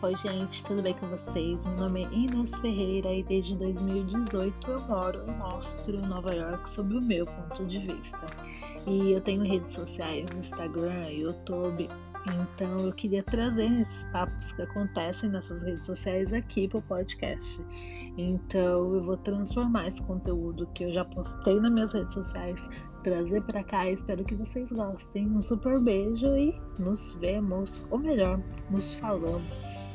Oi, gente, tudo bem com vocês? Meu nome é Inês Ferreira e desde 2018 eu moro e mostro Nova York sob o meu ponto de vista. E eu tenho redes sociais, Instagram, YouTube, então eu queria trazer esses papos que acontecem nessas redes sociais aqui para o podcast. Então eu vou transformar esse conteúdo que eu já postei nas minhas redes sociais, trazer para cá. Espero que vocês gostem. Um super beijo e nos vemos, ou melhor, nos falamos.